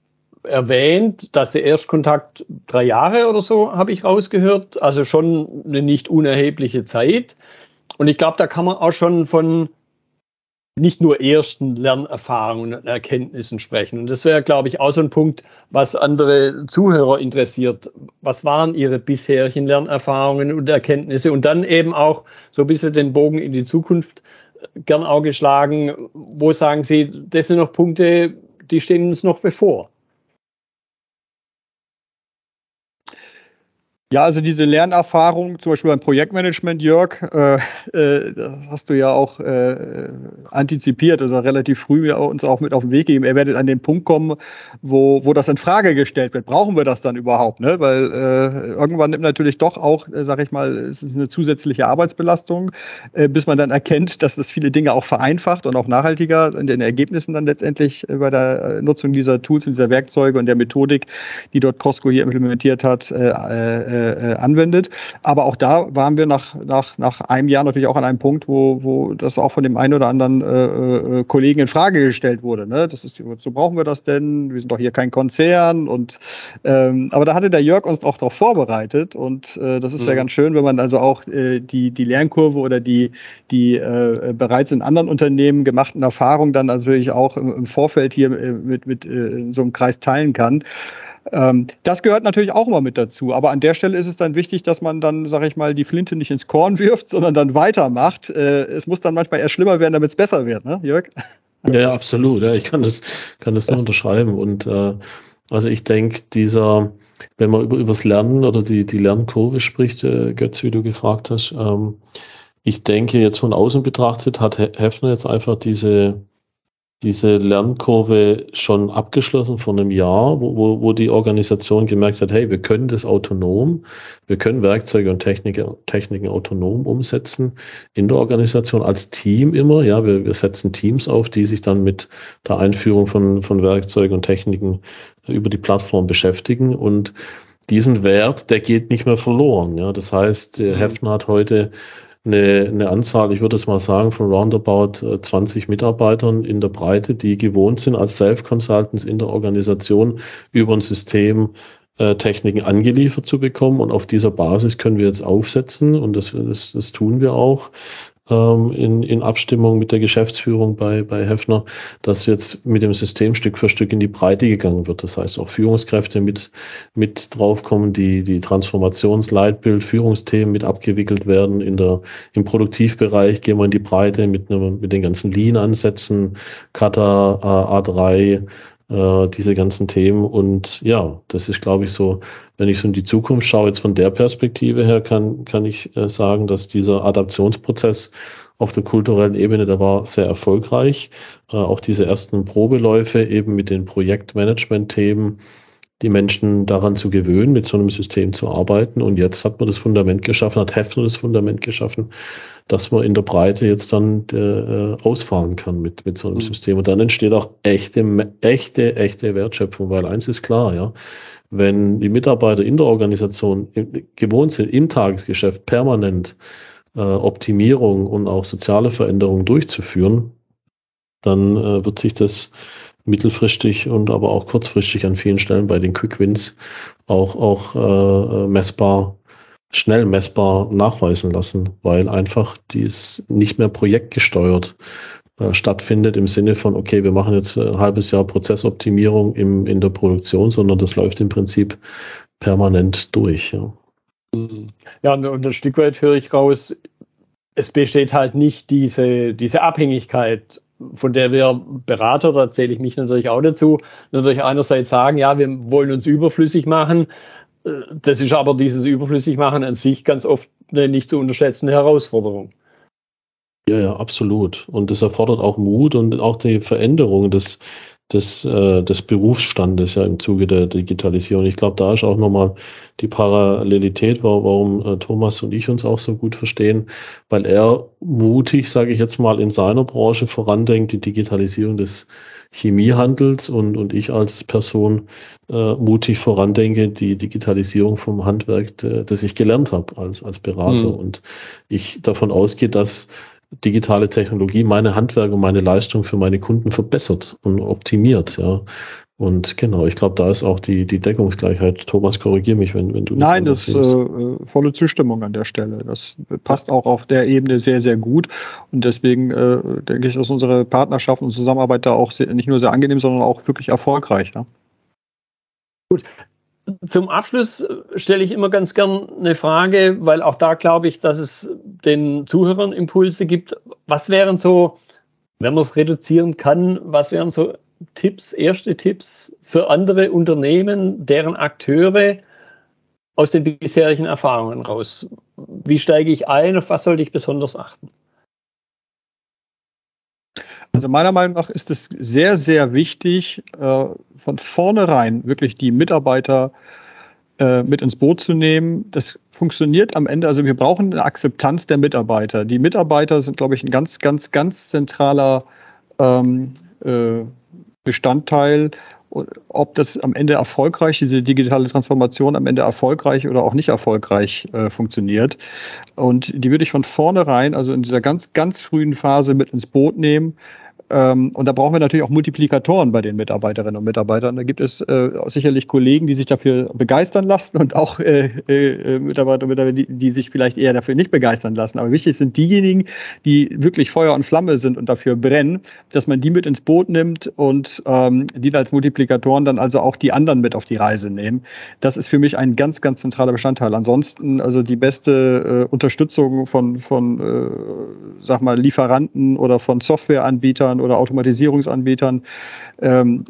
erwähnt, dass der Erstkontakt drei Jahre oder so, habe ich rausgehört. Also schon eine nicht unerhebliche Zeit. Und ich glaube, da kann man auch schon von nicht nur ersten Lernerfahrungen und Erkenntnissen sprechen. Und das wäre, glaube ich, auch so ein Punkt, was andere Zuhörer interessiert. Was waren Ihre bisherigen Lernerfahrungen und Erkenntnisse? Und dann eben auch so ein bisschen den Bogen in die Zukunft äh, gern auch geschlagen. Wo sagen Sie, das sind noch Punkte, die stehen uns noch bevor? Ja, also diese Lernerfahrung, zum Beispiel beim Projektmanagement, Jörg, äh, äh, hast du ja auch äh, antizipiert, also relativ früh uns auch mit auf den Weg gegeben. Ihr werdet an den Punkt kommen, wo, wo das in Frage gestellt wird. Brauchen wir das dann überhaupt? Ne? Weil äh, irgendwann nimmt natürlich doch auch, äh, sag ich mal, es ist eine zusätzliche Arbeitsbelastung, äh, bis man dann erkennt, dass das viele Dinge auch vereinfacht und auch nachhaltiger in den Ergebnissen dann letztendlich äh, bei der Nutzung dieser Tools und dieser Werkzeuge und der Methodik, die dort Costco hier implementiert hat, äh, äh, anwendet. Aber auch da waren wir nach, nach, nach einem Jahr natürlich auch an einem Punkt, wo, wo das auch von dem einen oder anderen äh, äh, Kollegen in Frage gestellt wurde. Ne? Das ist, so brauchen wir das denn? Wir sind doch hier kein Konzern. Und ähm, aber da hatte der Jörg uns auch darauf vorbereitet und äh, das ist mhm. ja ganz schön, wenn man also auch äh, die, die Lernkurve oder die, die äh, bereits in anderen Unternehmen gemachten Erfahrungen dann natürlich auch im, im Vorfeld hier äh, mit, mit äh, so einem Kreis teilen kann. Ähm, das gehört natürlich auch immer mit dazu. Aber an der Stelle ist es dann wichtig, dass man dann, sage ich mal, die Flinte nicht ins Korn wirft, sondern dann weitermacht. Äh, es muss dann manchmal erst schlimmer werden, damit es besser wird, ne, Jörg? Ja, ja, absolut. Ja, ich kann das, kann das nur unterschreiben. Und äh, also ich denke, dieser, wenn man über übers Lernen oder die, die Lernkurve spricht, äh, Götz, wie du gefragt hast, ähm, ich denke, jetzt von außen betrachtet hat Hefner jetzt einfach diese diese Lernkurve schon abgeschlossen vor einem Jahr, wo, wo, wo die Organisation gemerkt hat, hey, wir können das autonom, wir können Werkzeuge und Techniken, Techniken autonom umsetzen in der Organisation als Team immer. Ja, wir, wir setzen Teams auf, die sich dann mit der Einführung von, von Werkzeugen und Techniken über die Plattform beschäftigen und diesen Wert, der geht nicht mehr verloren. Ja, das heißt, mhm. Hefner hat heute eine, eine Anzahl, ich würde es mal sagen, von roundabout 20 äh, Mitarbeitern in der Breite, die gewohnt sind, als Self-Consultants in der Organisation über ein System äh, Techniken angeliefert zu bekommen. Und auf dieser Basis können wir jetzt aufsetzen und das, das, das tun wir auch ähm, in, in Abstimmung mit der Geschäftsführung bei, bei Hefner, dass jetzt mit dem System Stück für Stück in die Breite gegangen wird. Das heißt, auch Führungskräfte mit, mit draufkommen, die, die Transformationsleitbild, Führungsthemen mit abgewickelt werden. In der, Im Produktivbereich gehen wir in die Breite mit, mit den ganzen Lean-Ansätzen, Kata, A3, äh, diese ganzen Themen. Und ja, das ist, glaube ich, so, wenn ich so in die Zukunft schaue, jetzt von der Perspektive her, kann, kann ich äh, sagen, dass dieser Adaptionsprozess auf der kulturellen Ebene, der war sehr erfolgreich. Äh, auch diese ersten Probeläufe eben mit den Projektmanagement-Themen, die Menschen daran zu gewöhnen, mit so einem System zu arbeiten. Und jetzt hat man das Fundament geschaffen, hat Hefner das Fundament geschaffen, dass man in der Breite jetzt dann äh, ausfahren kann mit, mit so einem mhm. System. Und dann entsteht auch echte, echte, echte Wertschöpfung, weil eins ist klar, ja. Wenn die Mitarbeiter in der Organisation gewohnt sind, im Tagesgeschäft permanent äh, Optimierung und auch soziale Veränderungen durchzuführen, dann äh, wird sich das mittelfristig und aber auch kurzfristig an vielen Stellen bei den Quick Wins auch, auch äh, messbar, schnell messbar nachweisen lassen, weil einfach dies nicht mehr projektgesteuert äh, stattfindet im Sinne von, okay, wir machen jetzt ein halbes Jahr Prozessoptimierung im, in der Produktion, sondern das läuft im Prinzip permanent durch. Ja, ja und ein Stück weit höre ich raus, es besteht halt nicht diese, diese Abhängigkeit von der wir Berater, da zähle ich mich natürlich auch dazu, natürlich einerseits sagen, ja, wir wollen uns überflüssig machen. Das ist aber dieses Überflüssigmachen an sich ganz oft eine nicht zu unterschätzende Herausforderung. Ja, ja, absolut. Und das erfordert auch Mut und auch die Veränderung des, des, äh, des Berufsstandes ja im Zuge der Digitalisierung. Ich glaube, da ist auch nochmal die Parallelität, warum äh, Thomas und ich uns auch so gut verstehen, weil er mutig, sage ich jetzt mal, in seiner Branche vorandenkt, die Digitalisierung des Chemiehandels und, und ich als Person äh, mutig vorandenke, die Digitalisierung vom Handwerk, das ich gelernt habe als, als Berater. Mhm. Und ich davon ausgehe, dass digitale Technologie meine Handwerk und meine Leistung für meine Kunden verbessert und optimiert, ja. Und genau, ich glaube, da ist auch die, die Deckungsgleichheit. Thomas, korrigier mich, wenn, wenn du das Nein, das ist äh, volle Zustimmung an der Stelle. Das passt auch auf der Ebene sehr, sehr gut. Und deswegen äh, denke ich, dass unsere Partnerschaft und Zusammenarbeit da auch sehr, nicht nur sehr angenehm, sondern auch wirklich erfolgreich. Ja? Gut, zum Abschluss äh, stelle ich immer ganz gern eine Frage, weil auch da glaube ich, dass es den Zuhörern Impulse gibt. Was wären so, wenn man es reduzieren kann, was wären so Tipps, erste Tipps für andere Unternehmen, deren Akteure aus den bisherigen Erfahrungen raus? Wie steige ich ein? Auf was sollte ich besonders achten? Also meiner Meinung nach ist es sehr, sehr wichtig, äh, von vornherein wirklich die Mitarbeiter äh, mit ins Boot zu nehmen. Das funktioniert am Ende. Also wir brauchen eine Akzeptanz der Mitarbeiter. Die Mitarbeiter sind, glaube ich, ein ganz, ganz, ganz zentraler ähm, äh, Bestandteil ob das am Ende erfolgreich, diese digitale Transformation am Ende erfolgreich oder auch nicht erfolgreich äh, funktioniert. Und die würde ich von vornherein, also in dieser ganz, ganz frühen Phase mit ins Boot nehmen und da brauchen wir natürlich auch Multiplikatoren bei den Mitarbeiterinnen und Mitarbeitern. Da gibt es äh, sicherlich Kollegen, die sich dafür begeistern lassen und auch äh, äh, Mitarbeiter und Mitarbeiter, die, die, sich vielleicht eher dafür nicht begeistern lassen. Aber wichtig sind diejenigen, die wirklich Feuer und Flamme sind und dafür brennen, dass man die mit ins Boot nimmt und ähm, die als Multiplikatoren dann also auch die anderen mit auf die Reise nehmen. Das ist für mich ein ganz, ganz zentraler Bestandteil. Ansonsten also die beste äh, Unterstützung von, von äh, sag mal, Lieferanten oder von Softwareanbietern oder Automatisierungsanbietern. Ähm,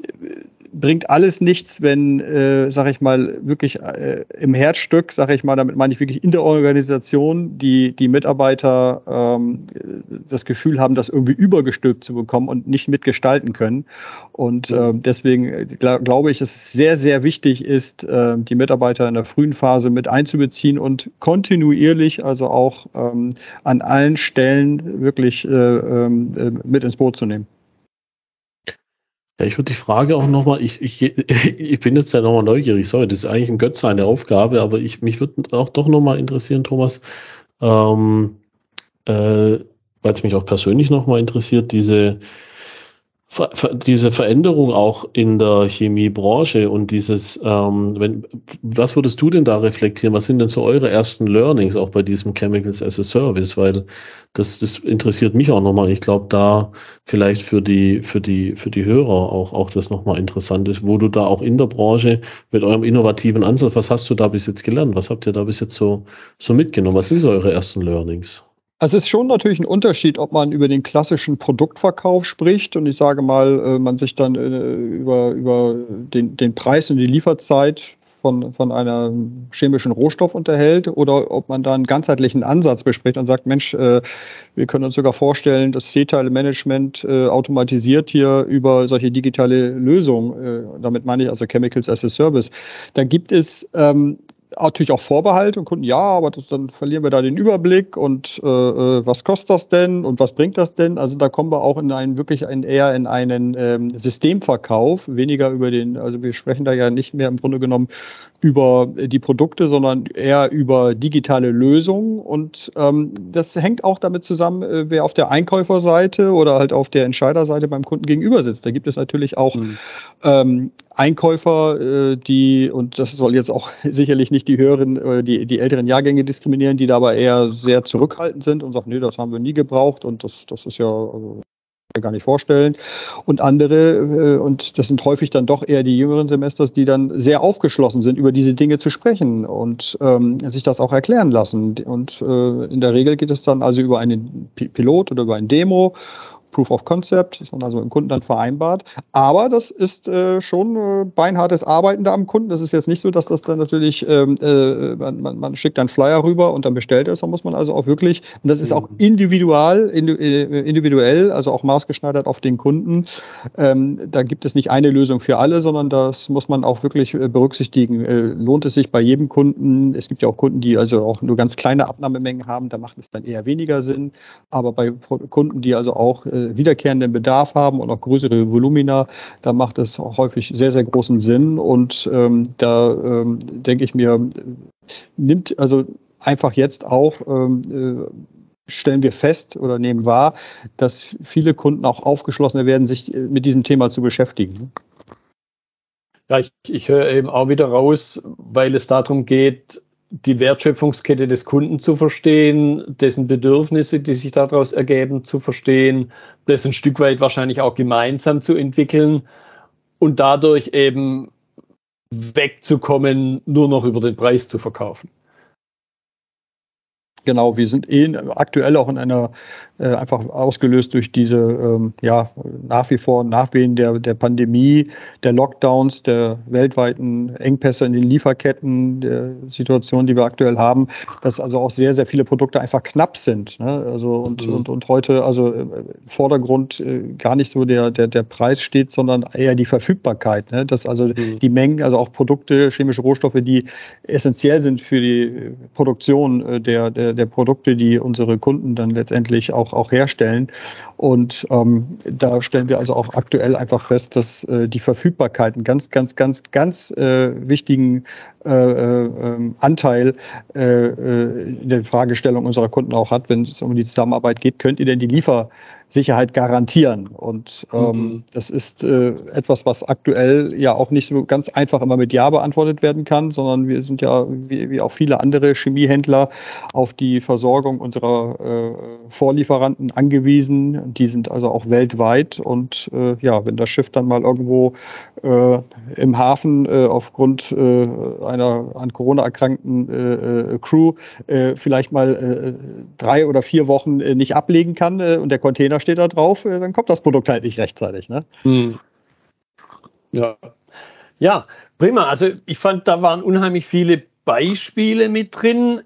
bringt alles nichts, wenn, äh, sag ich mal, wirklich äh, im Herzstück, sag ich mal, damit meine ich wirklich in der Organisation, die, die Mitarbeiter ähm, das Gefühl haben, das irgendwie übergestülpt zu bekommen und nicht mitgestalten können. Und äh, deswegen äh, glaub, glaube ich, dass es sehr, sehr wichtig ist, äh, die Mitarbeiter in der frühen Phase mit einzubeziehen und kontinuierlich, also auch ähm, an allen Stellen wirklich äh, ähm, äh, mit ins Boot zu nehmen. Ja, ich würde die Frage auch nochmal, ich, ich, ich bin jetzt ja nochmal neugierig, sorry, das ist eigentlich ein Götz eine Aufgabe, aber ich, mich würde auch doch nochmal interessieren, Thomas, ähm, äh, weil es mich auch persönlich nochmal interessiert, diese, diese Veränderung auch in der Chemiebranche und dieses, ähm, wenn, was würdest du denn da reflektieren? Was sind denn so eure ersten Learnings auch bei diesem Chemicals as a Service? Weil das, das interessiert mich auch nochmal. Ich glaube, da vielleicht für die, für die, für die Hörer auch, auch das nochmal interessant ist, wo du da auch in der Branche mit eurem innovativen Ansatz, was hast du da bis jetzt gelernt? Was habt ihr da bis jetzt so, so mitgenommen? Was sind so eure ersten Learnings? Also es ist schon natürlich ein Unterschied, ob man über den klassischen Produktverkauf spricht und ich sage mal, äh, man sich dann äh, über, über den, den Preis und die Lieferzeit von, von einem chemischen Rohstoff unterhält oder ob man da einen ganzheitlichen Ansatz bespricht und sagt, Mensch, äh, wir können uns sogar vorstellen, das C-Teile-Management automatisiert hier über solche digitale Lösungen, damit meine ich also Chemicals as a Service. Da gibt es ähm, natürlich auch Vorbehalte und Kunden, ja, aber das, dann verlieren wir da den Überblick und äh, äh, was kostet das denn und was bringt das denn? Also da kommen wir auch in einen wirklich ein, eher in einen ähm, Systemverkauf, weniger über den, also wir sprechen da ja nicht mehr im Grunde genommen über die Produkte, sondern eher über digitale Lösungen. Und ähm, das hängt auch damit zusammen, äh, wer auf der Einkäuferseite oder halt auf der Entscheiderseite beim Kunden gegenüber sitzt. Da gibt es natürlich auch mhm. ähm, Einkäufer, äh, die, und das soll jetzt auch sicherlich nicht die höheren, äh, die, die älteren Jahrgänge diskriminieren, die dabei eher sehr zurückhaltend sind und sagen, nee, das haben wir nie gebraucht und das, das ist ja, also, gar nicht vorstellen. Und andere, äh, und das sind häufig dann doch eher die jüngeren Semesters, die dann sehr aufgeschlossen sind, über diese Dinge zu sprechen und ähm, sich das auch erklären lassen. Und äh, in der Regel geht es dann also über einen Pilot oder über ein Demo Proof of Concept, ist dann also im Kunden dann vereinbart. Aber das ist äh, schon äh, beinhartes Arbeiten da am Kunden. Das ist jetzt nicht so, dass das dann natürlich, ähm, äh, man, man, schickt einen Flyer rüber und dann bestellt es. Da muss man also auch wirklich, und das ist auch mhm. individual, äh, individuell, also auch maßgeschneidert auf den Kunden. Ähm, da gibt es nicht eine Lösung für alle, sondern das muss man auch wirklich äh, berücksichtigen. Äh, lohnt es sich bei jedem Kunden? Es gibt ja auch Kunden, die also auch nur ganz kleine Abnahmemengen haben, da macht es dann eher weniger Sinn. Aber bei Kunden, die also auch wiederkehrenden Bedarf haben und auch größere Volumina, da macht es häufig sehr, sehr großen Sinn. Und ähm, da ähm, denke ich mir, nimmt also einfach jetzt auch ähm, äh, stellen wir fest oder nehmen wahr, dass viele Kunden auch aufgeschlossener werden, sich mit diesem Thema zu beschäftigen. Ja, ich, ich höre eben auch wieder raus, weil es darum geht, die Wertschöpfungskette des Kunden zu verstehen, dessen Bedürfnisse, die sich daraus ergeben, zu verstehen, das ein Stück weit wahrscheinlich auch gemeinsam zu entwickeln und dadurch eben wegzukommen, nur noch über den Preis zu verkaufen. Genau, wir sind eh aktuell auch in einer äh, einfach ausgelöst durch diese ähm, ja nach wie vor Nachwehen der, der Pandemie, der Lockdowns, der weltweiten Engpässe in den Lieferketten, der Situation, die wir aktuell haben, dass also auch sehr, sehr viele Produkte einfach knapp sind. Ne? Also und, mhm. und, und heute also im Vordergrund äh, gar nicht so der, der, der Preis steht, sondern eher die Verfügbarkeit. Ne? Dass also mhm. die Mengen, also auch Produkte, chemische Rohstoffe, die essentiell sind für die Produktion äh, der, der, der Produkte, die unsere Kunden dann letztendlich auch auch, auch herstellen. Und ähm, da stellen wir also auch aktuell einfach fest, dass äh, die Verfügbarkeit einen ganz, ganz, ganz, ganz äh, wichtigen äh, äh, ähm, Anteil äh, äh, in der Fragestellung unserer Kunden auch hat, wenn es um die Zusammenarbeit geht. Könnt ihr denn die Liefer Sicherheit garantieren. Und ähm, mhm. das ist äh, etwas, was aktuell ja auch nicht so ganz einfach immer mit Ja beantwortet werden kann, sondern wir sind ja wie, wie auch viele andere Chemiehändler auf die Versorgung unserer äh, Vorlieferanten angewiesen. Die sind also auch weltweit. Und äh, ja, wenn das Schiff dann mal irgendwo äh, im Hafen äh, aufgrund äh, einer an Corona erkrankten Crew vielleicht mal drei oder vier Wochen nicht ablegen kann und der Container steht da drauf, äh, dann kommt das Produkt halt nicht rechtzeitig. Ne? Hm. Ja. Ja, prima. Also ich fand, da waren unheimlich viele Beispiele mit drin.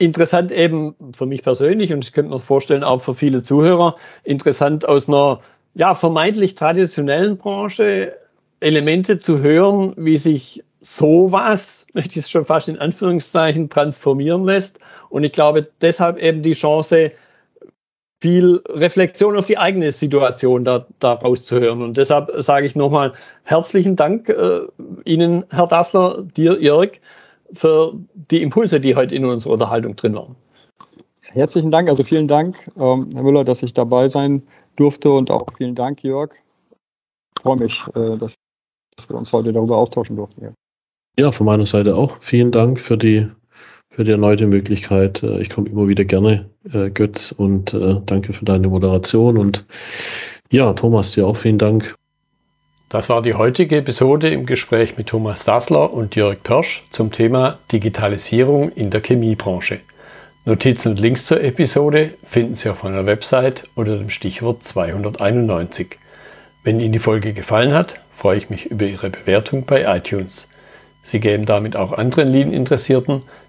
Interessant eben für mich persönlich und ich könnte mir vorstellen, auch für viele Zuhörer, interessant aus einer ja, vermeintlich traditionellen Branche Elemente zu hören, wie sich sowas, möchte ich es schon fast in Anführungszeichen, transformieren lässt. Und ich glaube, deshalb eben die Chance, viel Reflexion auf die eigene Situation da, da rauszuhören. Und deshalb sage ich nochmal herzlichen Dank äh, Ihnen, Herr Dassler, dir, Jörg, für die Impulse, die heute in unserer Unterhaltung drin waren. Herzlichen Dank, also vielen Dank, ähm, Herr Müller, dass ich dabei sein durfte und auch vielen Dank, Jörg. Ich freue mich, äh, dass wir uns heute darüber austauschen durften. Ja. ja, von meiner Seite auch. Vielen Dank für die für die erneute Möglichkeit. Äh, ich komme immer wieder gerne, äh, Götz, und äh, danke für deine Moderation. Und ja, Thomas, dir auch vielen Dank. Das war die heutige Episode im Gespräch mit Thomas Dassler und Jörg Persch zum Thema Digitalisierung in der Chemiebranche. Notizen und Links zur Episode finden Sie auf meiner Website unter dem Stichwort 291. Wenn Ihnen die Folge gefallen hat, freue ich mich über Ihre Bewertung bei iTunes. Sie geben damit auch anderen Lean-Interessierten